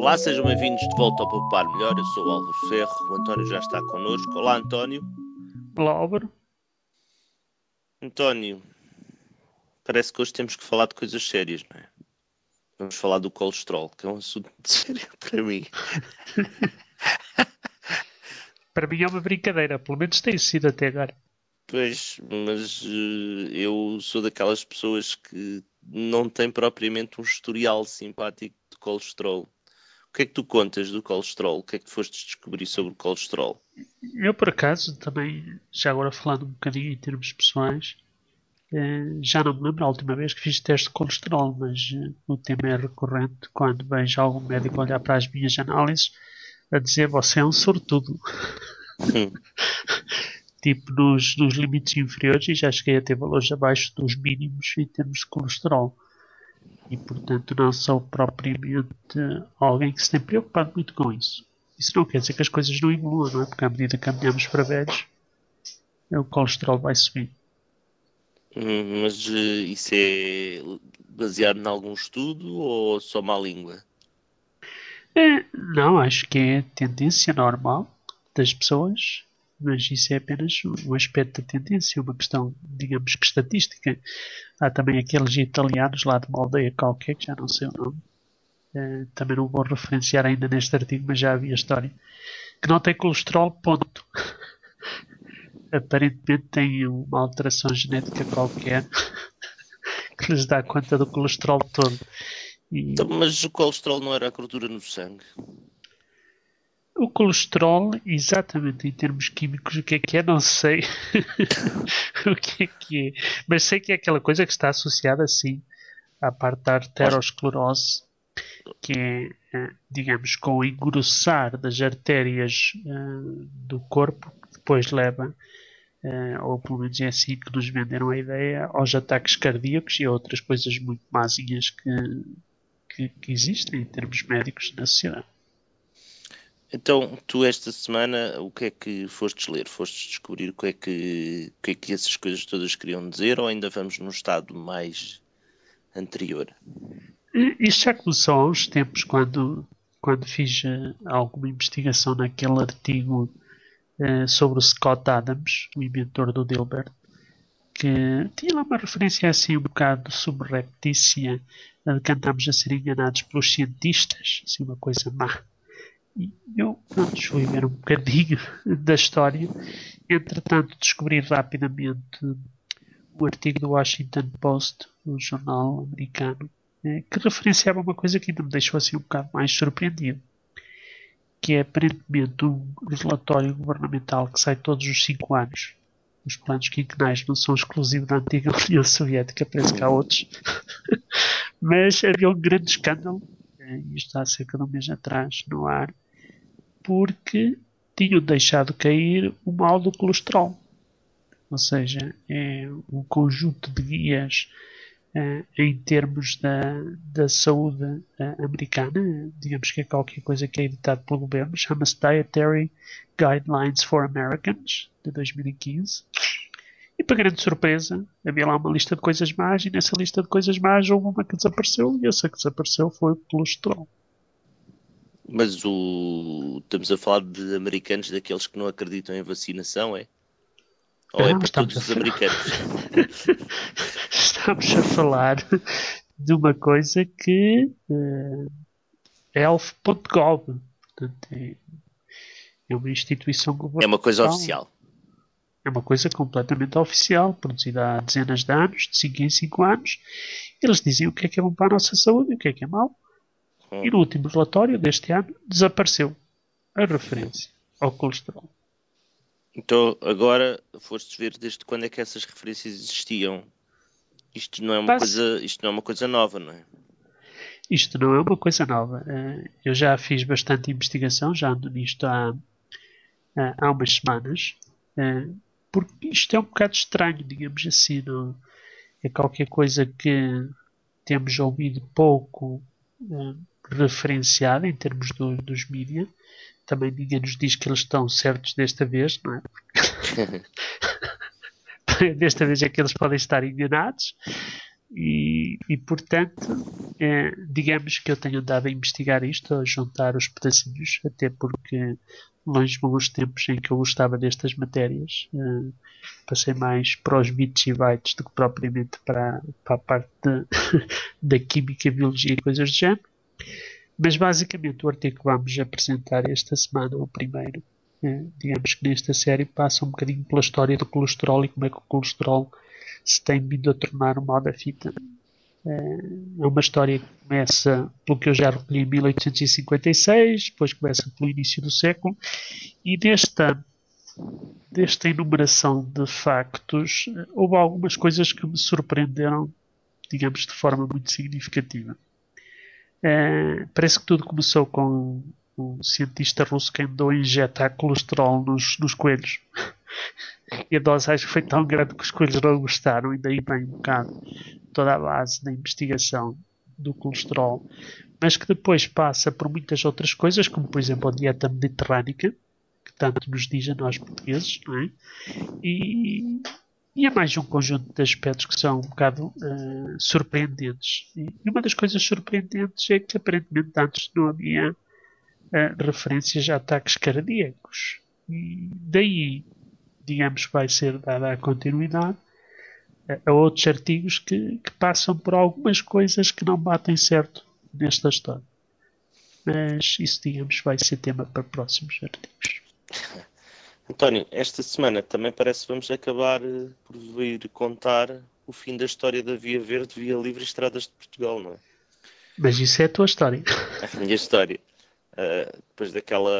Olá, sejam bem-vindos de volta ao Poupar Melhor. Eu sou o Álvaro Ferro, o António já está connosco. Olá, António. Olá, Álvaro. António, parece que hoje temos que falar de coisas sérias, não é? Vamos falar do colesterol, que é um assunto sério para mim. para mim é uma brincadeira, pelo menos tem sido até agora. Pois, mas uh, eu sou daquelas pessoas que não têm propriamente um historial simpático de colesterol. O que é que tu contas do colesterol? O que é que foste descobrir sobre o colesterol? Eu, por acaso, também, já agora falando um bocadinho em termos pessoais, eh, já não me lembro a última vez que fiz teste de colesterol, mas eh, o tema é recorrente quando vejo algum médico olhar para as minhas análises a dizer você é um sortudo. Hum. tipo nos, nos limites inferiores e já cheguei a ter valores abaixo dos mínimos em termos de colesterol. E portanto não sou propriamente alguém que se tem preocupado muito com isso. Isso não quer dizer que as coisas não evoluam, não é? Porque à medida que caminhamos para velhos, o colesterol vai subir. Hum, mas uh, isso é baseado em algum estudo ou só má língua? É, não, acho que é tendência normal das pessoas mas isso é apenas um aspecto da tendência, uma questão, digamos que estatística. Há também aqueles italianos lá de uma aldeia qualquer, que já não sei o nome, uh, também não vou referenciar ainda neste artigo, mas já havia história, que não tem colesterol, ponto. Aparentemente tem uma alteração genética qualquer que lhes dá conta do colesterol todo. E... Então, mas o colesterol não era a gordura no sangue? O colesterol, exatamente em termos químicos, o que é que é, não sei o que é que é. Mas sei que é aquela coisa que está associada, sim, à parte da arteriosclerose, que é, eh, digamos, com o engrossar das artérias uh, do corpo, que depois leva, uh, ou pelo menos é assim que nos venderam a ideia, aos ataques cardíacos e a outras coisas muito másinhas que, que, que existem em termos médicos na sociedade. Então, tu esta semana, o que é que fostes ler? Fostes descobrir o que é que, o que, é que essas coisas todas queriam dizer ou ainda vamos num estado mais anterior? Isto já começou há uns tempos, quando, quando fiz uh, alguma investigação naquele artigo uh, sobre o Scott Adams, o inventor do Dilbert, que tinha lá uma referência assim um bocado subreptícia, uh, que andamos a ser enganados pelos cientistas, assim uma coisa má eu pronto, fui ver um bocadinho da história. Entretanto, descobri rapidamente o artigo do Washington Post, um jornal americano, eh, que referenciava uma coisa que ainda me deixou assim um bocado mais surpreendido, que é aparentemente um relatório governamental que sai todos os 5 anos. Os planos quinquenais não são exclusivos da antiga União Soviética, parece que há outros. Mas havia um grande escândalo, eh, isto há cerca de um mês atrás, no ar, porque tinham deixado cair o mal do colesterol. Ou seja, é um conjunto de guias uh, em termos da, da saúde uh, americana, digamos que é qualquer coisa que é editado pelo governo, chama-se Dietary Guidelines for Americans, de 2015. E para grande surpresa, havia lá uma lista de coisas más, e nessa lista de coisas más houve uma que desapareceu, e essa que desapareceu foi o colesterol. Mas o... estamos a falar de americanos daqueles que não acreditam em vacinação, é? Ou é não, é para todos os americanos? estamos a falar de uma coisa que uh, é elf.gov. é, é uma instituição governamental. É uma coisa oficial. É uma coisa completamente oficial, produzida há dezenas de anos, de 5 em 5 anos. Eles dizem o que é que é bom para a nossa saúde e o que é que é mau. Hum. E no último relatório deste ano desapareceu a referência ao colesterol. Então agora foste ver desde quando é que essas referências existiam. Isto não é uma, coisa, isto não é uma coisa nova, não é? Isto não é uma coisa nova. Eh, eu já fiz bastante investigação, já ando nisto há, há umas semanas, eh, porque isto é um bocado estranho, digamos assim. Não? É qualquer coisa que temos ouvido pouco eh, referenciada em termos do, dos mídia. Também ninguém nos diz que eles estão certos desta vez, não é? desta vez é que eles podem estar enganados. E, e portanto, é, digamos que eu tenho andado a investigar isto, a juntar os pedacinhos, até porque longe vão os tempos em que eu gostava destas matérias. Uh, passei mais para os bits e bytes do que propriamente para, para a parte de, da química, biologia e coisas do género. Mas basicamente o artigo que vamos apresentar esta semana, o primeiro, é, digamos que nesta série passa um bocadinho pela história do colesterol e como é que o colesterol se tem vindo a tornar uma da fita. É, é uma história que começa pelo que eu já recolhi em 1856, depois começa pelo início do século, e desta, desta enumeração de factos houve algumas coisas que me surpreenderam, digamos, de forma muito significativa. É, parece que tudo começou com um cientista russo que andou a injetar colesterol nos, nos coelhos. E a que foi tão grande que os coelhos não gostaram, e daí vem um bocado toda a base da investigação do colesterol, mas que depois passa por muitas outras coisas, como por exemplo a dieta mediterrânica, que tanto nos diz a nós portugueses, não é? E, e há mais um conjunto de aspectos que são um bocado uh, surpreendentes. E uma das coisas surpreendentes é que aparentemente antes não havia uh, referências a ataques cardíacos. E daí, digamos, vai ser dada a continuidade a outros artigos que, que, passam por algumas coisas que não batem certo nesta história. Mas isso, digamos, vai ser tema para próximos artigos. António, esta semana também parece que vamos acabar eh, por vir contar o fim da história da Via Verde, Via Livre e Estradas de Portugal, não é? Mas isso é a tua história. A minha história. Uh, depois daquela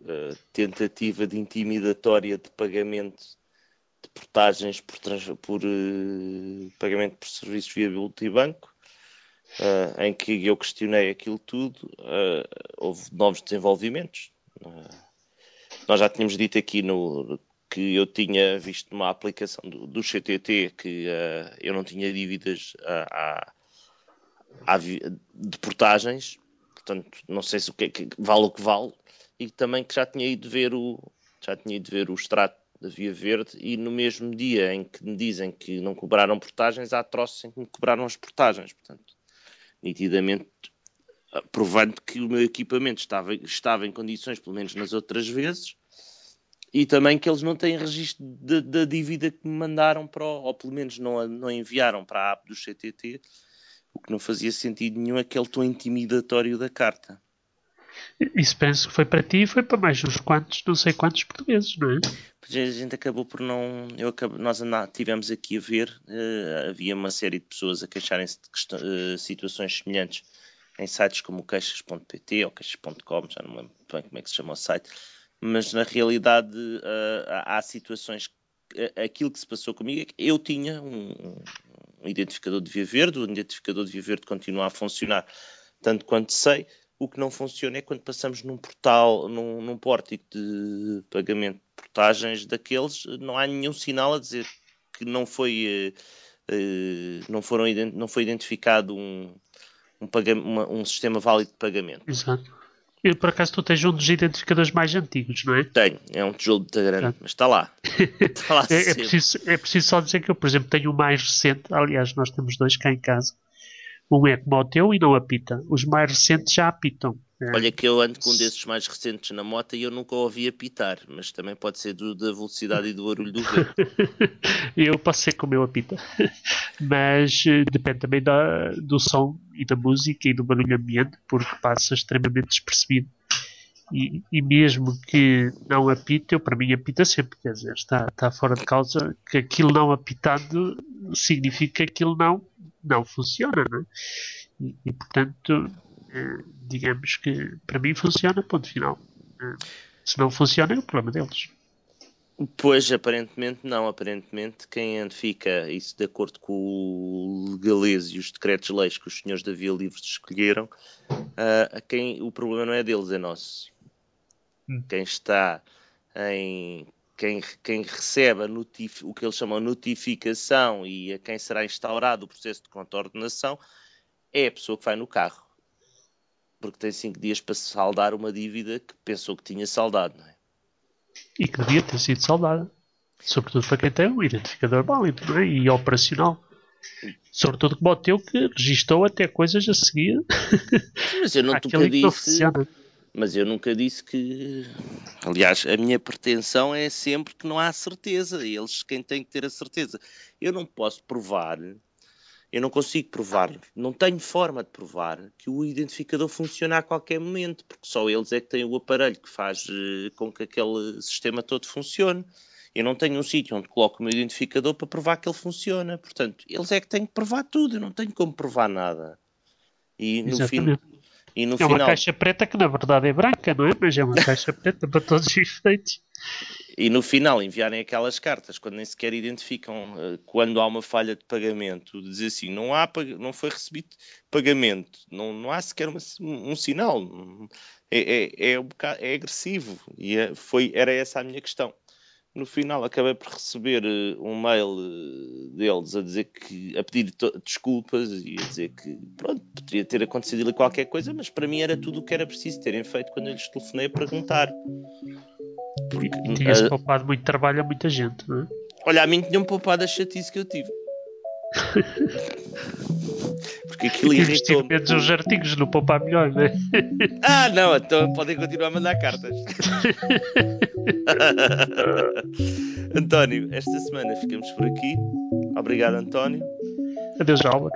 uh, tentativa de intimidatória de pagamento de portagens por, por uh, pagamento por serviços via multibanco, uh, em que eu questionei aquilo tudo, houve novos desenvolvimentos. nós já tínhamos dito aqui no, que eu tinha visto uma aplicação do, do CTT que eu não tinha dívidas a, de portagens, portanto, não sei se o que, que vale o que vale, e também que já tinha ido ver o já tinha ido ver o extrato da Via Verde e no mesmo dia em que me dizem que não cobraram portagens, há troços em que me cobraram as portagens. Portanto, nitidamente provando que o meu equipamento estava, estava em condições, pelo menos nas outras vezes, e também que eles não têm registro da dívida que me mandaram para, o, ou pelo menos não, não enviaram para a app do CTT, o que não fazia sentido nenhum aquele tom intimidatório da carta. Isso penso que foi para ti e foi para mais uns quantos, não sei quantos portugueses, não é? Pois a gente acabou por não. Eu acabo, nós tivemos aqui a ver, uh, havia uma série de pessoas a queixarem-se de uh, situações semelhantes em sites como queixas.pt ou queixas.com, já não me lembro bem como é que se chama o site, mas na realidade uh, há situações. Aquilo que se passou comigo é que eu tinha um, um identificador de Via Verde, o identificador de Via Verde continua a funcionar tanto quanto sei o que não funciona é quando passamos num portal, num, num pórtico de pagamento de portagens daqueles, não há nenhum sinal a dizer que não foi, uh, não foram, não foi identificado um, um, uma, um sistema válido de pagamento. Exato. E por acaso tu tens um dos identificadores mais antigos, não é? Tenho, é um tijolo de grande, mas está lá. Está lá é, é, preciso, é preciso só dizer que eu, por exemplo, tenho o mais recente, aliás, nós temos dois cá em casa, um é como o teu e não apita. Os mais recentes já apitam. É. Olha que eu ando com um desses mais recentes na moto e eu nunca ouvi apitar, mas também pode ser do, da velocidade e do barulho do vento. eu posso ser como eu apita, mas uh, depende também da, do som e da música e do barulho ambiente, porque passa extremamente despercebido. E, e, mesmo que não apite, eu para mim apita sempre, quer dizer, está, está fora de causa que aquilo não apitando significa que aquilo não não funciona, não é? e, e, portanto, eh, digamos que para mim funciona, ponto final. Eh, se não funciona, é o problema deles. Pois, aparentemente não. Aparentemente, quem fica isso de acordo com o legalês e os decretos-leis que os senhores da Via Livre escolheram, uh, quem, o problema não é deles, é nosso. Hum. Quem está em quem, quem recebe o que eles chamam notificação e a quem será instaurado o processo de contornação é a pessoa que vai no carro. Porque tem cinco dias para saldar uma dívida que pensou que tinha saldado, não é? E que devia ter sido saldada. Sobretudo para quem tem um identificador válido é? e operacional. Sobretudo como o teu que registou até coisas a seguir. Mas eu nunca disse. Mas eu nunca disse que. Aliás, a minha pretensão é sempre que não há certeza. Eles quem tem que ter a certeza. Eu não posso provar, eu não consigo provar, não tenho forma de provar que o identificador funciona a qualquer momento, porque só eles é que têm o aparelho que faz eh, com que aquele sistema todo funcione. Eu não tenho um sítio onde coloco o meu identificador para provar que ele funciona. Portanto, eles é que têm que provar tudo. Eu não tenho como provar nada. E no, fim, e no é final... uma caixa preta que na verdade é branca, não é? Mas é uma caixa preta para todos os efeitos. E no final enviarem aquelas cartas quando nem sequer identificam uh, quando há uma falha de pagamento, dizer assim, não, há, não foi recebido pagamento, não, não há sequer uma, um, sinal, é, é, é, um bocado, é agressivo e é, foi, era essa a minha questão no final acabei por receber uh, um mail uh, deles a dizer que a pedir desculpas e a dizer que pronto, poderia ter acontecido ali qualquer coisa, mas para mim era tudo o que era preciso terem feito quando eu lhes telefonei a perguntar. Porque, e tinhas uh, poupado muito trabalho a muita gente, não é? Olha, a mim tinham poupado a chatice que eu tive. Porque aquilo irritou -me. menos os artigos no poupar melhor, não é? Ah, não, então podem continuar a mandar cartas. António, esta semana ficamos por aqui. Obrigado, António. Adeus, Álvaro.